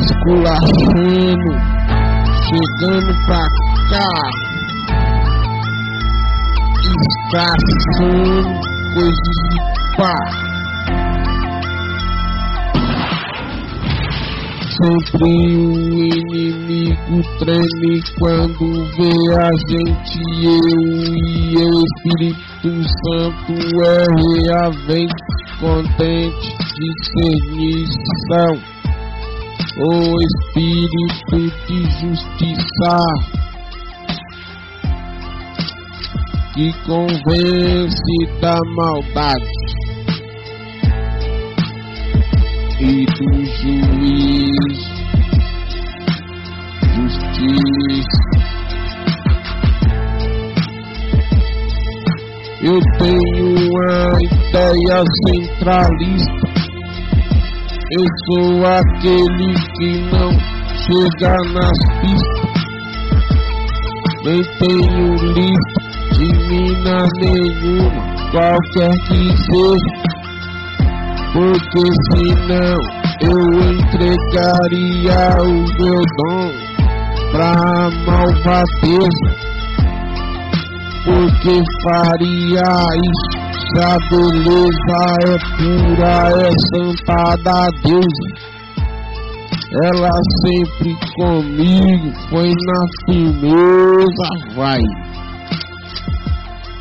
esculachando, chegando pra cá, escaçando coisas de pá. Sempre um inimigo treme quando vê a gente, eu e o Espírito Santo é reavente, contente de ser missão. O Espírito de justiça que convence da maldade e do juiz, justiça. Eu tenho uma ideia centralista. Eu sou aquele que não chega nas pistas. Nem tenho lista de mina nenhuma, qualquer que seja porque senão eu entregaria o meu dom pra malvadeza, porque faria isso se a beleza é pura, é santa da deusa. Ela sempre comigo, foi na firmeza, vai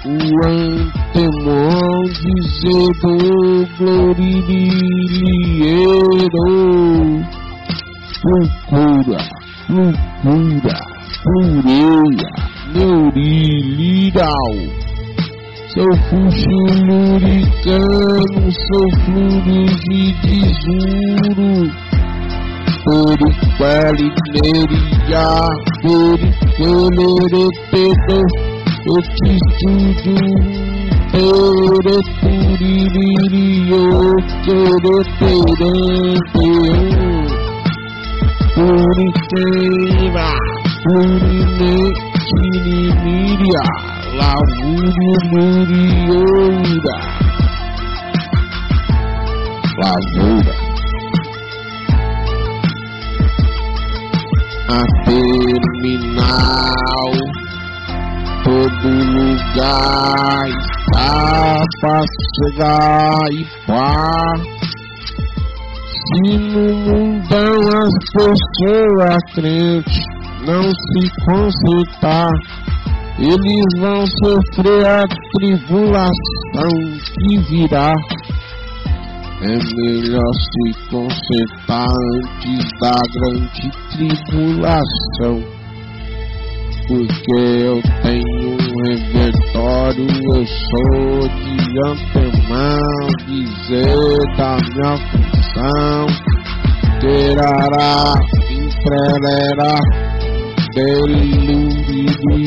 o antemão dizendo gloriliero procura, procura, pureia, neurilidal. Sou fuxuluricano, sou flores de desuro. Periquelineria, periqueleretedo o que tudo Tere turiririo Tere terante Puriteira Purine Lavuri Murioura Lavoura A terminal todo lugar está pra chegar e pá. Se no mundão as pessoas crentes não se consultar, eles vão sofrer a tribulação que virá. É melhor se consertar antes da grande tribulação porque eu tenho um repertório, eu sou de antemão, dizer da minha função, terará, imprererá, deluriria,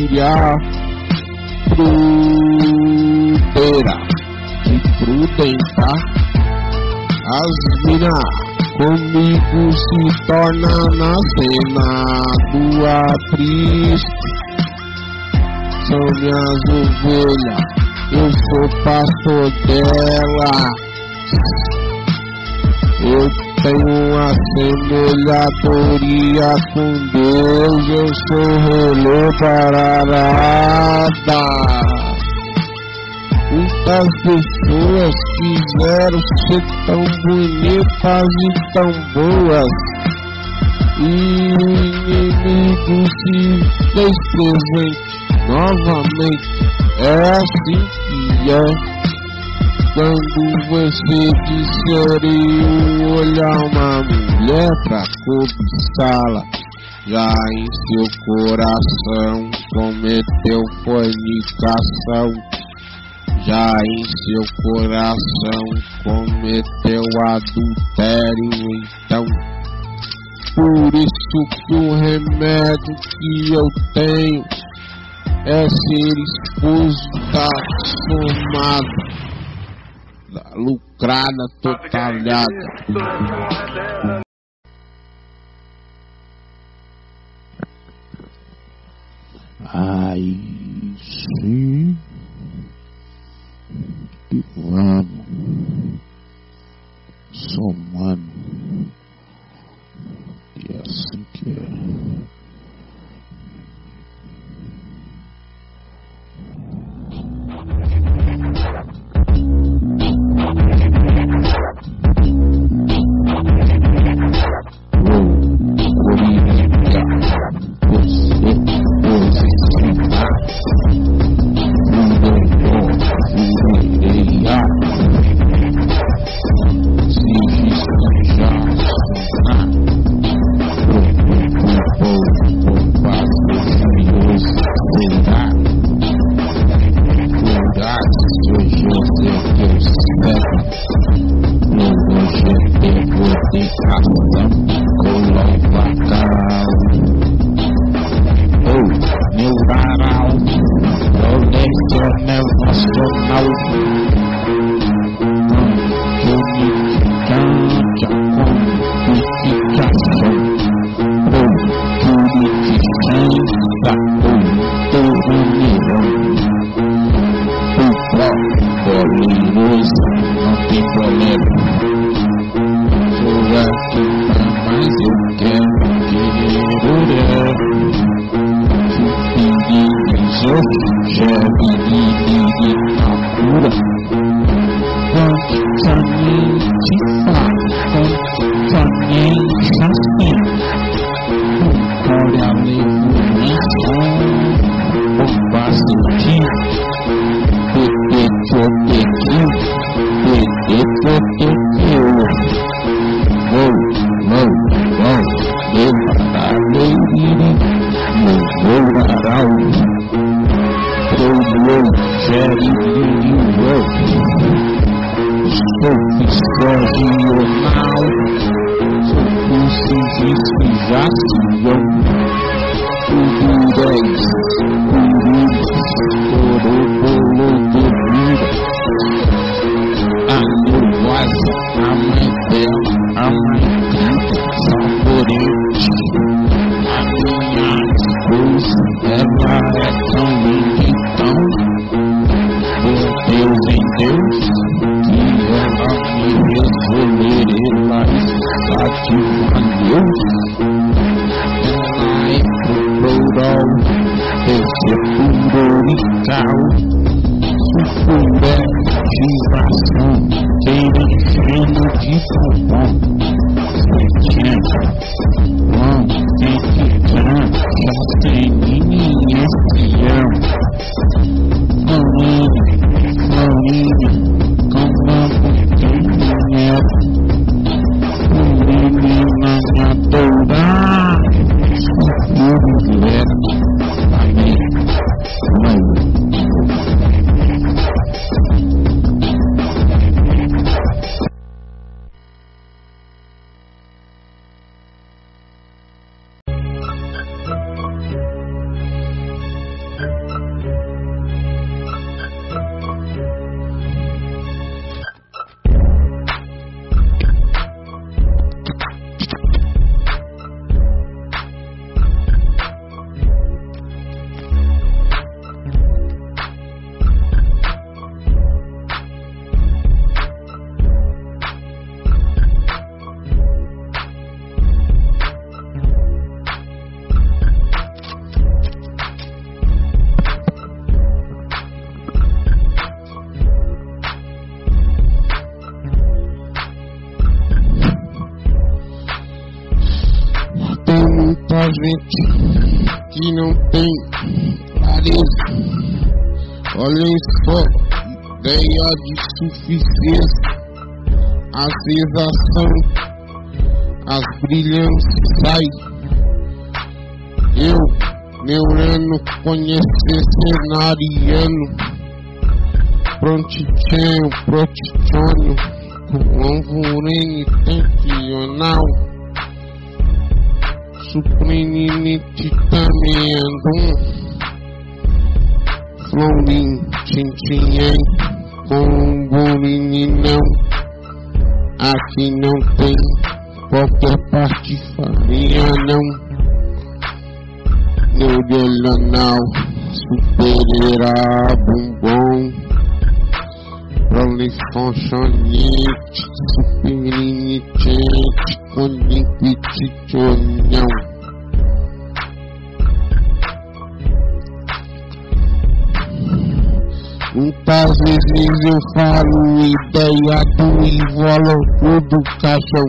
prudera, de prudentar, as minas comigo se torna na cena do aprisco. São minhas ovelhas, eu sou pastor dela. Eu tenho uma semelhadoria com Deus, eu sou relé pararada. Muitas pessoas quiseram ser tão bonitas e tão boas. E o inimigo se fez presente novamente. É assim que é. Quando você disser olhar uma mulher pra cobiçá-la, já em seu coração cometeu fornicação já em seu coração cometeu adultério, então. Por isso que o remédio que eu tenho é ser esposo da somada, da lucrada totalhada. Ai, sim e vamos. Somando. E É me prometo words in your mouth. So faces is disaster. Who do they? Who. I know what I'm sensação, as brilhantes sai. Eu, neurano, conhecer cenariano, prontitinho, prontitônio, convurene tensional, suprenine titamiandum, florim, tintinhem, convurine não. Aqui não tem qualquer parte farinha não Neuronal Superera bumbum Prolifonchonite Superinitente Muitas vezes eu falo ideia do invólucro do caixão,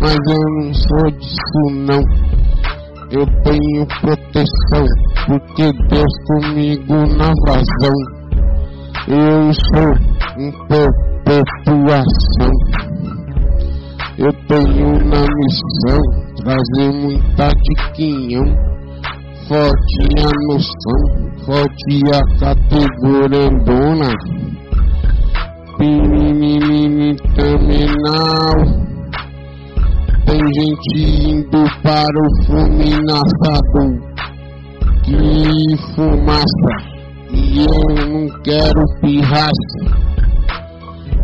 mas eu não sou disso não. Eu tenho proteção, porque Deus comigo na razão. Eu sou um perpetuação. Eu tenho na missão trazer muita forte a noção forte a categorandona, pininini terminal. Tem gente indo para o fulminaçador, que fumaça, e eu não quero pirraça.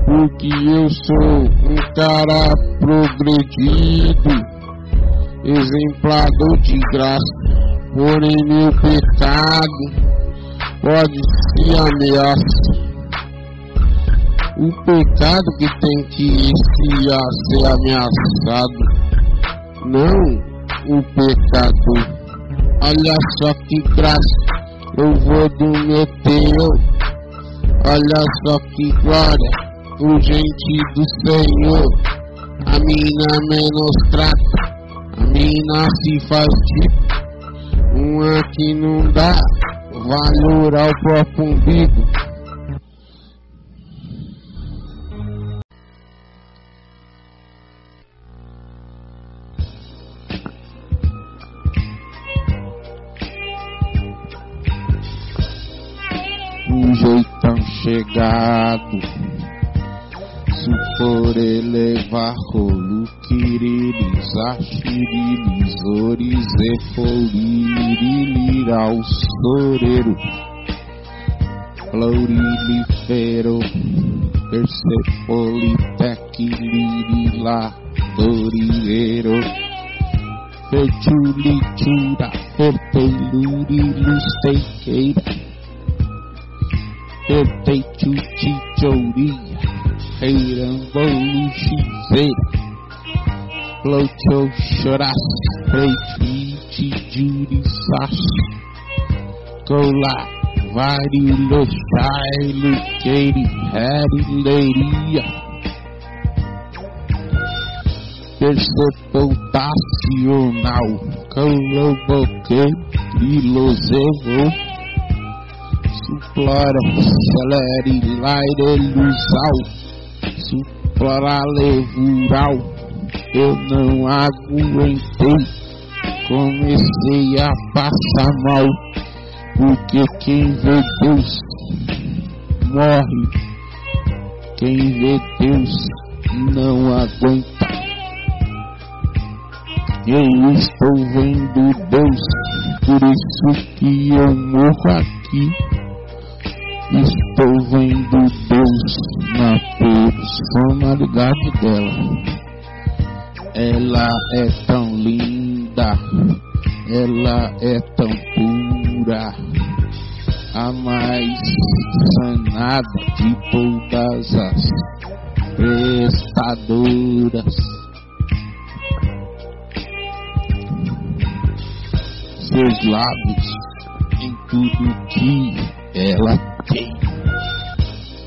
Porque eu sou um cara progredido, exemplador de graça porém meu pecado pode se ameaçar. O pecado que tem que se ser ameaçado, não o pecado. Olha só que graça, eu vou do meu Deus. Olha só que glória, o gente do Senhor. A mina menos trata, a mina se faz tipo uma que não dá valor ao próprio umbigo. Um jeitão chegado por elevar rolo, quiriris, achiriris, orize, folirilir, ao soreiro, florilifero, persepolitequilirila, dorireiro, fertilitura, ferteilurilustequeira, ferteitutichouria, Reirambolu Xzeira Flocho Choras Freitite Jurisas Cola Vario Lochai Luqueire Herileiria Persepotacional Coloboque Trilosevo Suplora Celeri Laire Luzal para levural, eu não aguentei. Comecei a passar mal, porque quem vê Deus morre, quem vê Deus não aguenta. Eu estou vendo Deus, por isso que eu morro aqui. Estou vendo Deus na personalidade dela. Ela é tão linda, ela é tão pura, a mais sanada de todas as prestadoras. Seus lábios em tudo que ela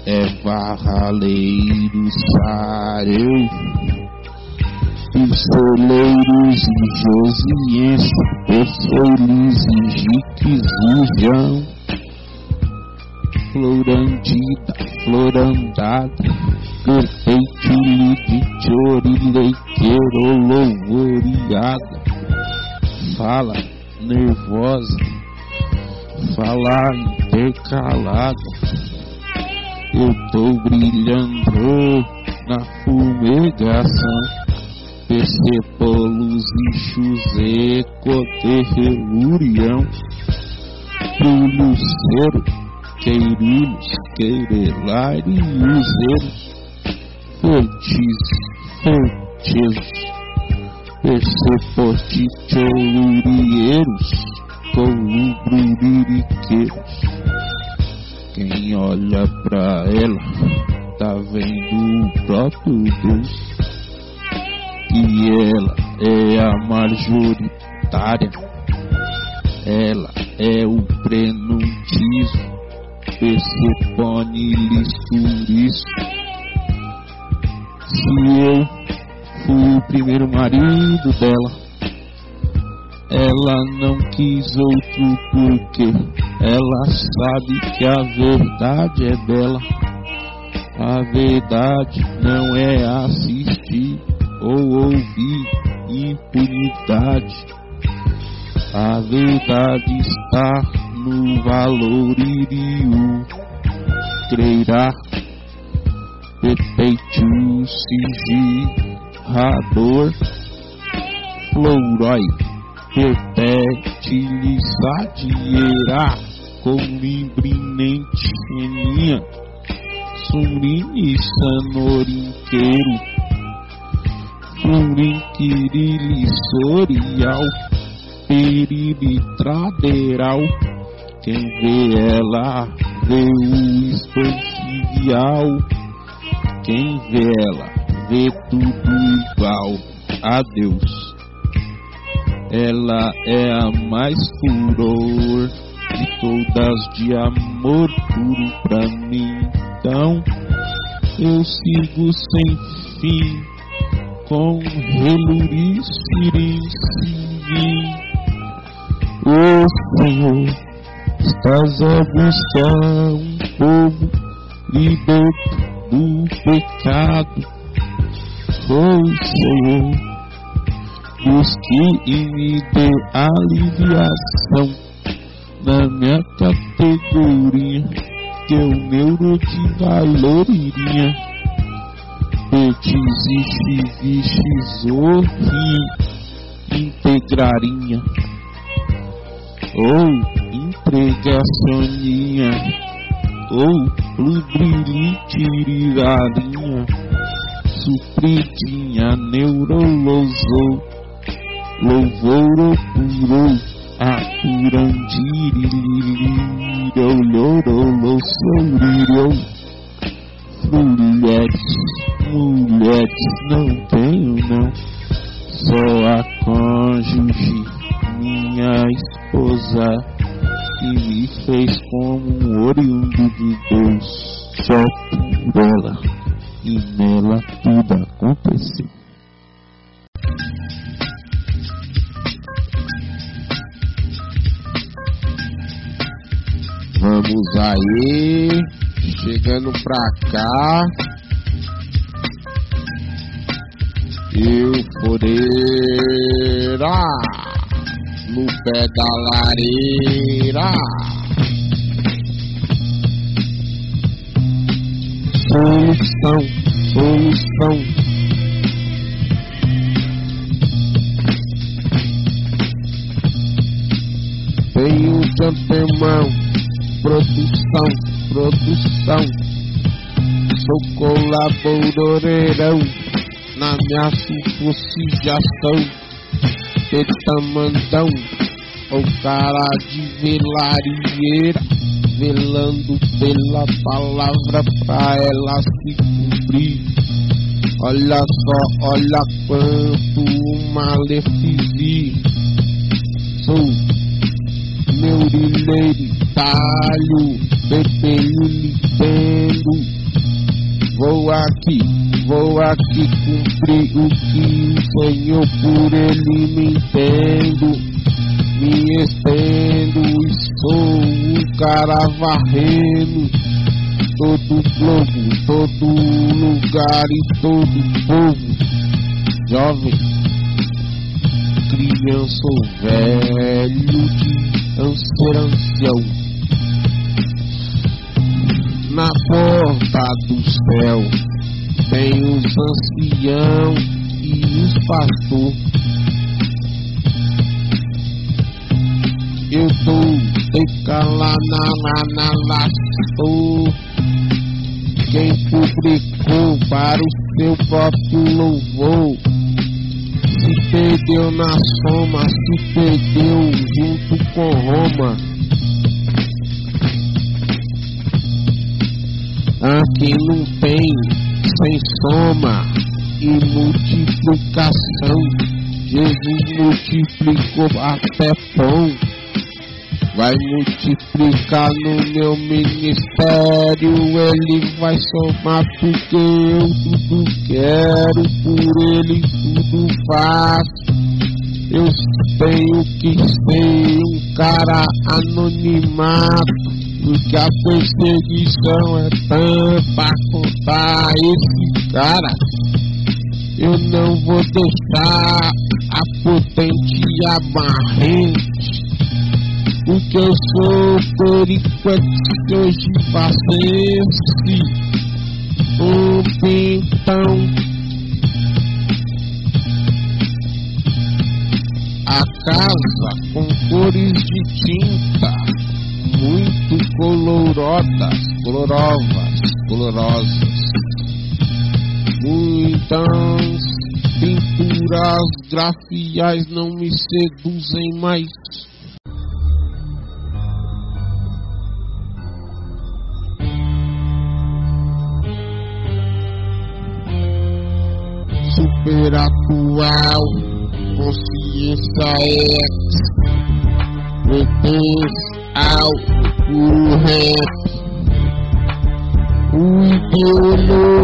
é varraleiro sareu, pistoleiros e josiense, e jiques e jão, florandida, florandada, perfeitilho de chorileiqueiro, louvoriada, fala nervosa, fala intercalada, eu tô brilhando na fumegação. Percepolos e chuzeco terrelurião. Pro luceiro, queirilhos, queirelariuzeiro. Fortis, fortes, percepotichorurieiros, colubruriqueiros. Quem olha pra ela tá vendo o próprio Deus. E ela é a majoritária. Ela é o prenuntismo. Persephone isso. Se eu fui o primeiro marido dela, ela não quis outro porque ela sabe que a verdade é dela. A verdade não é assistir ou ouvir impunidade. A verdade está no valor iriu, creirá, perpetuo sigilrador, florói, perpetilizadierá, com limbrinente geninha, sumrini sanorinqueiro, furinquirili sorial, perilitraderal, quem vê ela vê o expansivial. Quem vê ela vê tudo igual a Deus. Ela é a mais furor de todas de amor puro pra mim. Então eu sigo sem fim com relurice em O Senhor estás a buscar um povo liberto do pecado. Oh Senhor, e me dê aliviação na minha categoria, que o neuro de valor iria. Petis e chivis, integraria. Oh, pregaçoninha ou lubricitirarinha, supridinha, neurolosou, louvor purou, apurandiririrolorolosourirou. Mulheres, mulheres, não tenho não, só a cônjuge, minha esposa e me fez como um oriundo de Deus, só por ela, e nela tudo aconteceu. Vamos aí, chegando pra cá. Euforeira no pé da lareira. Solução, solução. Tenho de antemão, produção, produção. Sou colaboradorão na minha suposição Petamandão, o cara de velarieira, velando pela palavra pra ela se cumprir. Olha só, olha quanto o malefici. Sou neurileiro, talho, bebeio, Nintendo. Vou aqui, vou aqui cumprir o que o Senhor por ele me entendo. Me estendo, estou um cara varrendo todo o globo, todo lugar e todo povo. Jovem, criança ou velho de ser ancião na porta do céu tem os ancião e os pastor. Eu lá estou. Quem publicou para o seu próprio louvor se perdeu na soma, se perdeu junto com Roma. Aqui não tem sem soma e multiplicação. Jesus multiplicou até pão. vai multiplicar no meu ministério. Ele vai somar porque eu tudo quero, por ele tudo faço. Eu tenho que ser um cara anonimato. Porque a perseguição é tanta pra contar esse cara. Eu não vou deixar a potente e a barrente. Porque eu sou periquete hoje paciência. Um pintão. A casa com cores de tinta muito colorodas, colorovas, colorosas. Muitas pinturas grafiais não me seduzem mais. Super atual, consciência X, pertence ao rap. O ideologionado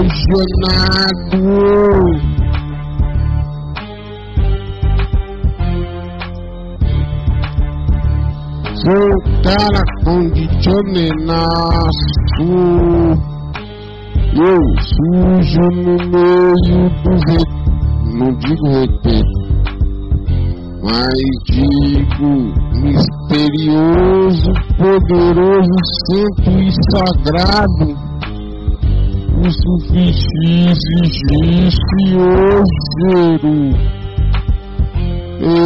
Sou cara condicionado Eu sujo no meio do RT Não digo RT Mas digo misterioso, poderoso, santo e sagrado. O suficicioso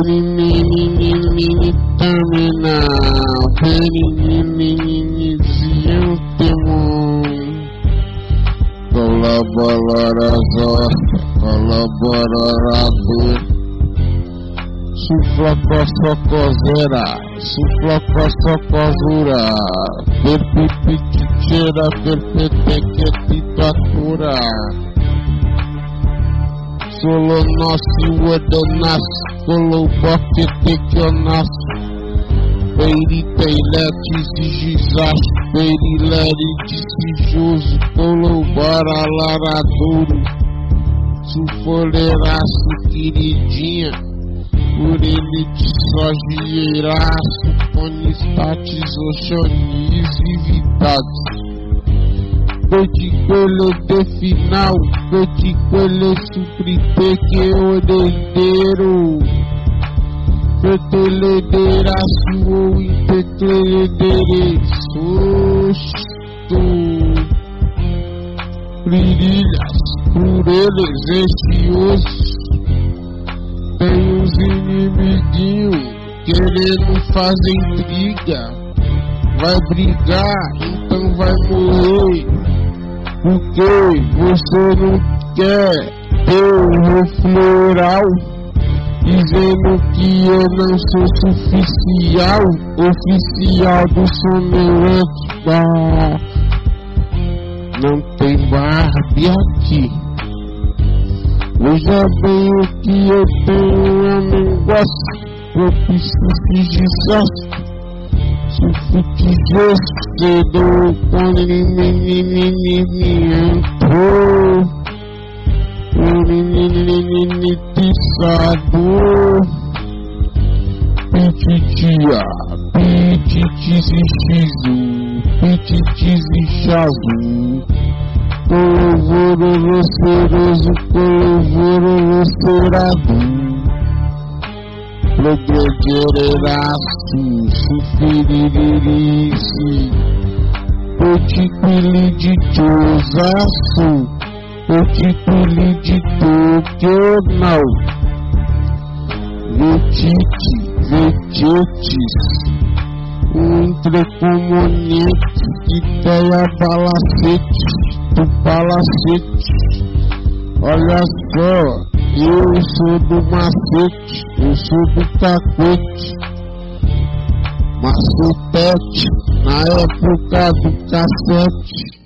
Mini terminal, Zion temon Colaborador, colaborador Suflocosocosera, suflocosocosura Perpipititera, perpetequetitatura Solo nosso wadonas, colo boquetequionas Periteiletes e gizas, perilere de sijoso, colo baralaradouro Sufoleiraço, queridinha por ele de sojieiraço, conistates, oxonis e vitados. Peticoelho de final, peticoelho suprite que orendeiro. Peteledeiraço ou impeteledereçosto. Brilhas, por eles ansiosos tem uns inimiguinhos querendo fazer intriga. Vai brigar, então vai morrer. Porque você não quer ter um floral. Dizendo que eu não sou suficial, oficial do sonolento. Ah, não tem Barbie aqui. Veja bem o que eu tenho, eu não gosto propício de desastre. Sufite cedo quando ele entrou. O menino tiçado. Pititia, pititizixizo, pititizichazo. Colvoro receroso, colvoro recerado Progrederaço, sufiririce Poticuli de chosaço Poticuli de toquenal Vetite, vetetes Um entrecomunete que tem a balacete do palacete. Olha só, eu sou do macete, eu sou do taquete. Macetete, na época do cassete.